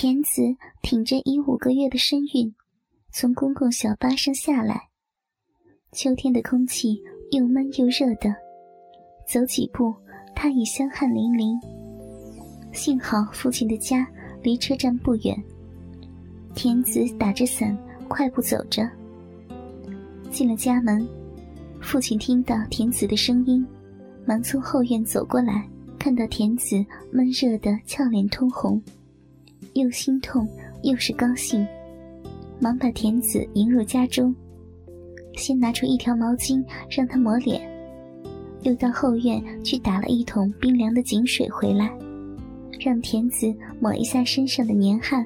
田子挺着已五个月的身孕，从公共小巴上下来。秋天的空气又闷又热的，走几步，他已香汗淋漓。幸好父亲的家离车站不远，田子打着伞快步走着。进了家门，父亲听到田子的声音，忙从后院走过来，看到田子闷热的俏脸通红，又心痛又是高兴，忙把田子迎入家中。先拿出一条毛巾让他抹脸，又到后院去打了一桶冰凉的井水回来，让田子抹一下身上的黏汗。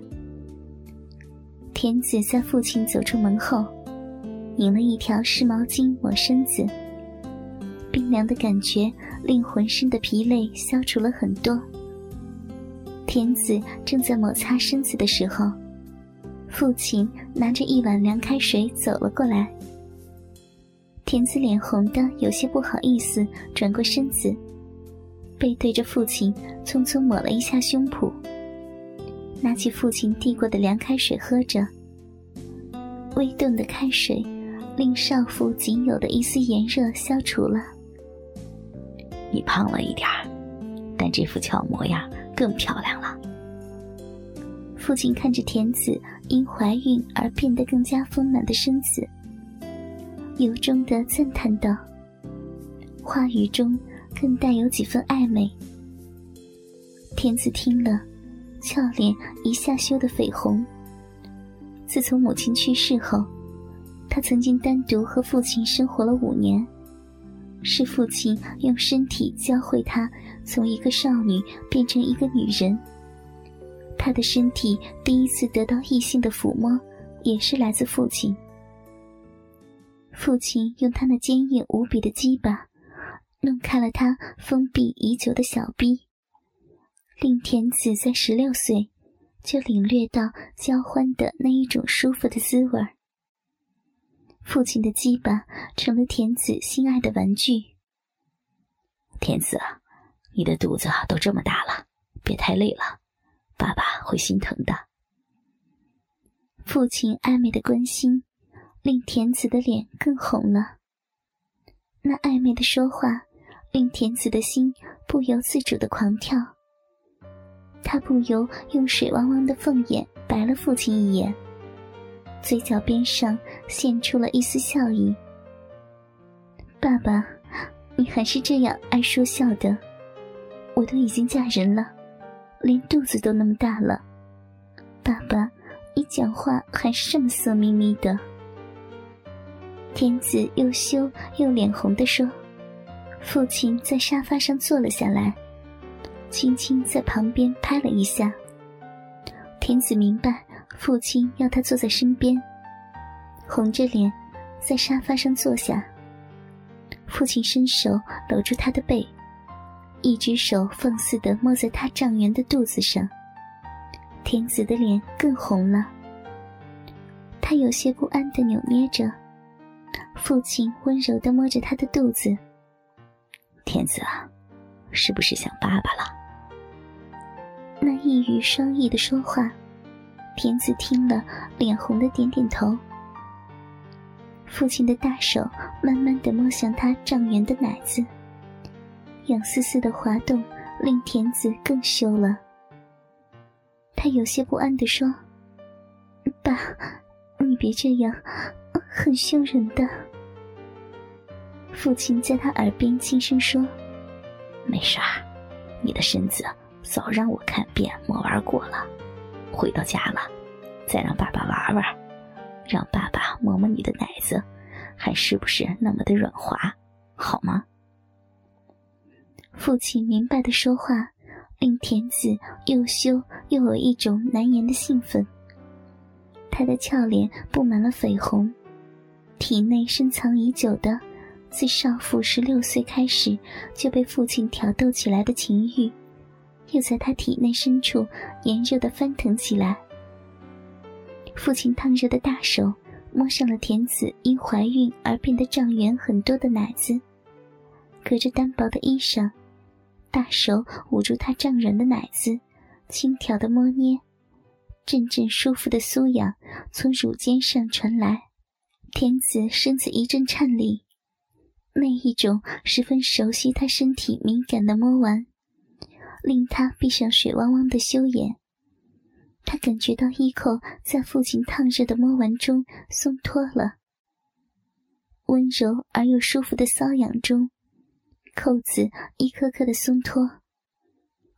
田子在父亲走出门后，拧了一条湿毛巾抹身子，冰凉的感觉令浑身的疲累消除了很多。田子正在抹擦身子的时候，父亲拿着一碗凉开水走了过来。田子脸红的有些不好意思，转过身子，背对着父亲，匆匆抹了一下胸脯，拿起父亲递过的凉开水喝着。微冻的开水令少妇仅有的一丝炎热消除了。你胖了一点儿，但这副俏模样更漂亮了。父亲看着田子因怀孕而变得更加丰满的身子。由衷的赞叹道，话语中更带有几分暧昧。田子听了，俏脸一下羞得绯红。自从母亲去世后，他曾经单独和父亲生活了五年，是父亲用身体教会他从一个少女变成一个女人。她的身体第一次得到异性的抚摸，也是来自父亲。父亲用他那坚硬无比的鸡巴，弄开了他封闭已久的小臂，令田子在十六岁就领略到交欢的那一种舒服的滋味父亲的鸡巴成了田子心爱的玩具。田子啊，你的肚子都这么大了，别太累了，爸爸会心疼的。父亲暧昧的关心。令田子的脸更红了。那暧昧的说话，令田子的心不由自主的狂跳。他不由用水汪汪的凤眼白了父亲一眼，嘴角边上现出了一丝笑意。爸爸，你还是这样爱说笑的。我都已经嫁人了，连肚子都那么大了。爸爸，你讲话还是这么色眯眯的。天子又羞又脸红地说：“父亲在沙发上坐了下来，轻轻在旁边拍了一下。天子明白父亲要他坐在身边，红着脸在沙发上坐下。父亲伸手搂住他的背，一只手放肆地摸在他胀圆的肚子上。田子的脸更红了，他有些不安地扭捏着。”父亲温柔的摸着他的肚子。田子啊，是不是想爸爸了？那一语双意的说话，田子听了，脸红的点点头。父亲的大手慢慢的摸向他胀圆的奶子，痒丝丝的滑动，令田子更羞了。他有些不安的说：“爸，你别这样。”很凶人的，父亲在他耳边轻声说：“没事儿，你的身子早让我看遍摸玩过了。回到家了，再让爸爸玩玩，让爸爸摸摸你的奶子，还是不是那么的软滑，好吗？”父亲明白的说话，令田子又羞又有一种难言的兴奋。他的俏脸布满了绯红。体内深藏已久的，自少妇十六岁开始就被父亲挑逗起来的情欲，又在他体内深处炎热的翻腾起来。父亲烫热的大手摸上了田子因怀孕而变得胀圆很多的奶子，隔着单薄的衣裳，大手捂住她胀软的奶子，轻佻的摸捏，阵阵舒服的酥痒从乳尖上传来，天子身子一阵颤栗。那一种十分熟悉他身体敏感的摸完，令他闭上水汪汪的羞眼。他感觉到衣扣在父亲烫热的摸完中松脱了，温柔而又舒服的瘙痒中，扣子一颗颗的松脱。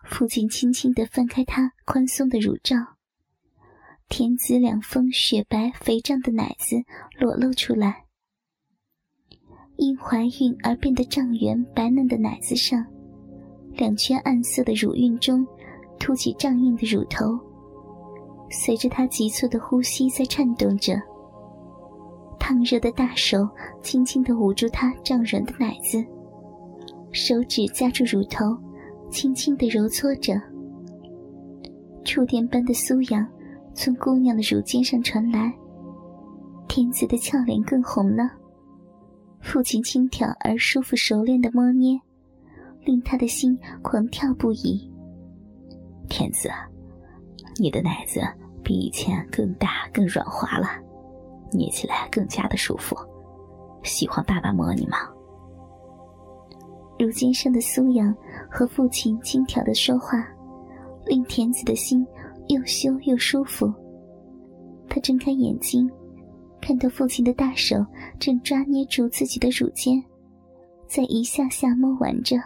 父亲轻轻地翻开他宽松的乳罩，甜紫两峰雪白肥胀的奶子裸露出来。因怀孕而变得胀圆白嫩的奶子上，两圈暗色的乳晕中凸起胀硬的乳头，随着他急促的呼吸在颤动着。烫热的大手轻轻地捂住他胀软的奶子，手指夹住乳头。轻轻的揉搓着，触电般的酥痒从姑娘的乳尖上传来，天子的俏脸更红了。父亲轻佻而舒服、熟练的摸捏，令他的心狂跳不已。天子，你的奶子比以前更大、更软滑了，捏起来更加的舒服。喜欢爸爸摸你吗？乳尖上的酥痒和父亲轻佻的说话，令田子的心又羞又舒服。他睁开眼睛，看到父亲的大手正抓捏住自己的乳尖，在一下下摸玩着。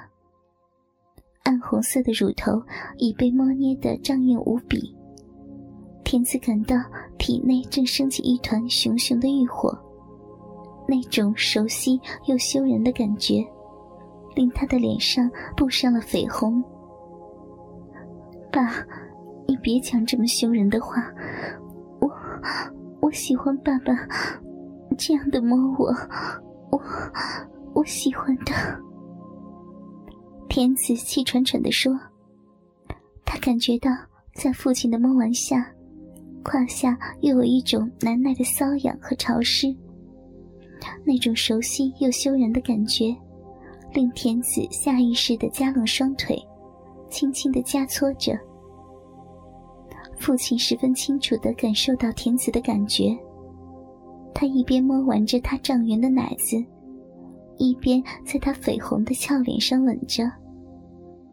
暗红色的乳头已被摸捏得胀硬无比。田子感到体内正升起一团熊熊的欲火，那种熟悉又羞人的感觉。令他的脸上布上了绯红。爸，你别讲这么羞人的话，我我喜欢爸爸这样的摸我，我我喜欢的。天子气喘喘地说：“他感觉到在父亲的摸完下，胯下又有一种难耐的瘙痒和潮湿，那种熟悉又羞人的感觉。”令田子下意识的夹拢双腿，轻轻的夹搓着。父亲十分清楚的感受到田子的感觉，他一边摸玩着他胀圆的奶子，一边在他绯红的俏脸上吻着，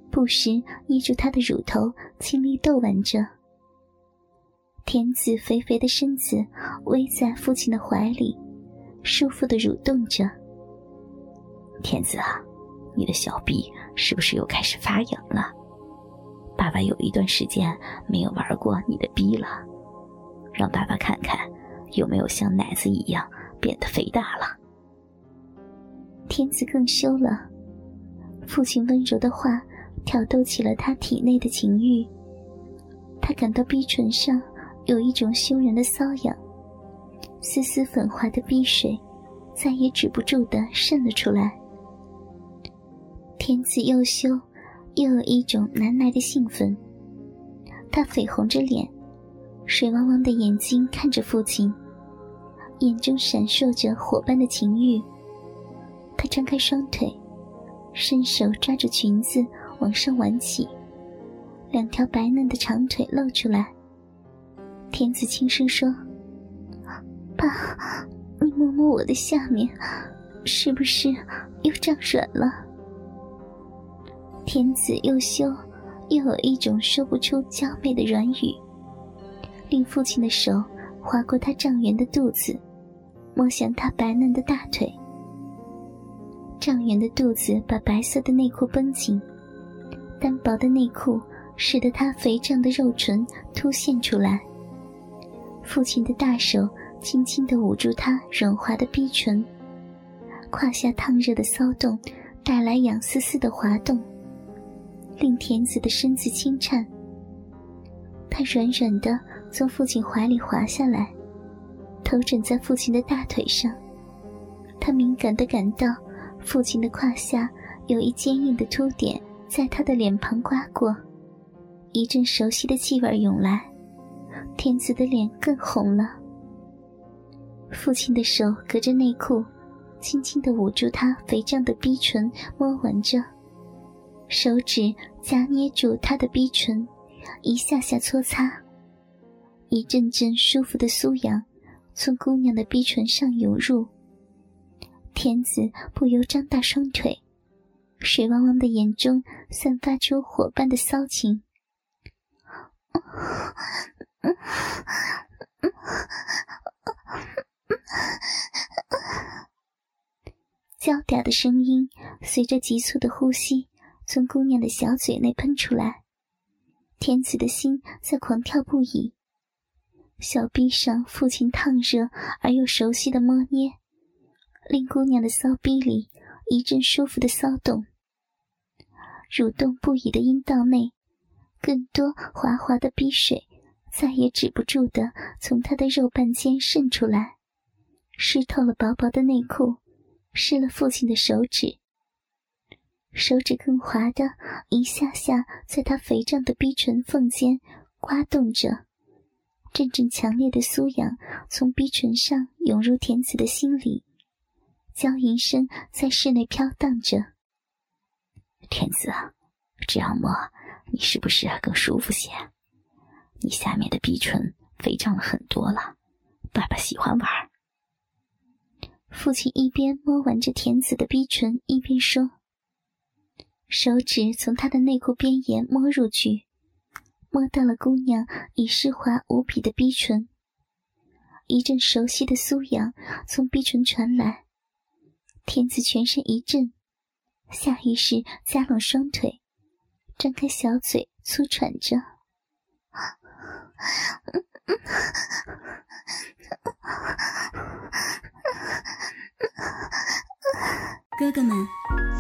不时捏住她的乳头，亲力逗玩着。田子肥肥的身子偎在父亲的怀里，舒服的蠕动着。天子啊。你的小臂是不是又开始发痒了？爸爸有一段时间没有玩过你的逼了，让爸爸看看有没有像奶子一样变得肥大了。天子更羞了，父亲温柔的话挑逗起了他体内的情欲，他感到逼唇上有一种羞人的瘙痒，丝丝粉滑的逼水再也止不住的渗了出来。天子又羞，又有一种难耐的兴奋。他绯红着脸，水汪汪的眼睛看着父亲，眼中闪烁着火般的情欲。他张开双腿，伸手抓住裙子往上挽起，两条白嫩的长腿露出来。天子轻声说：“爸，你摸摸我的下面，是不是又胀软了？”天子又羞，又有一种说不出娇媚的软语，令父亲的手划过他胀圆的肚子，摸向他白嫩的大腿。胀圆的肚子把白色的内裤绷紧，单薄的内裤使得他肥胀的肉唇凸现出来。父亲的大手轻轻地捂住他软滑的逼唇，胯下烫热的骚动带来痒丝丝的滑动。令田子的身子轻颤，他软软的从父亲怀里滑下来，头枕在父亲的大腿上。他敏感的感到父亲的胯下有一坚硬的凸点，在他的脸庞刮过，一阵熟悉的气味涌来，田子的脸更红了。父亲的手隔着内裤，轻轻的捂住他肥胀的逼唇，摸玩着。手指夹捏住他的逼唇，一下下搓擦，一阵阵舒服的酥痒从姑娘的逼唇上涌入，天子不由张大双腿，水汪汪的眼中散发出火般的骚情。娇嗲的声音随着急促的呼吸从姑娘的小嘴内喷出来，天子的心在狂跳不已。小臂上父亲烫热而又熟悉的摸捏，令姑娘的骚逼里一阵舒服的骚动。蠕动不已的阴道内，更多滑滑的逼水再也止不住的从她的肉瓣间渗出来，湿透了薄薄的内裤。湿了父亲的手指，手指更滑的，一下下在他肥胀的逼唇缝间刮动着，阵阵强烈的酥痒从逼唇上涌入田子的心里，娇吟声在室内飘荡着。田子，这样摸你是不是更舒服些？你下面的逼唇肥胀了很多了，爸爸喜欢玩。父亲一边摸完着田子的逼唇，一边说：“手指从他的内裤边沿摸入去，摸到了姑娘已湿滑无比的逼唇。一阵熟悉的酥痒从逼唇传来，天子全身一震，下意识夹拢双腿，张开小嘴粗喘着。”哥哥们，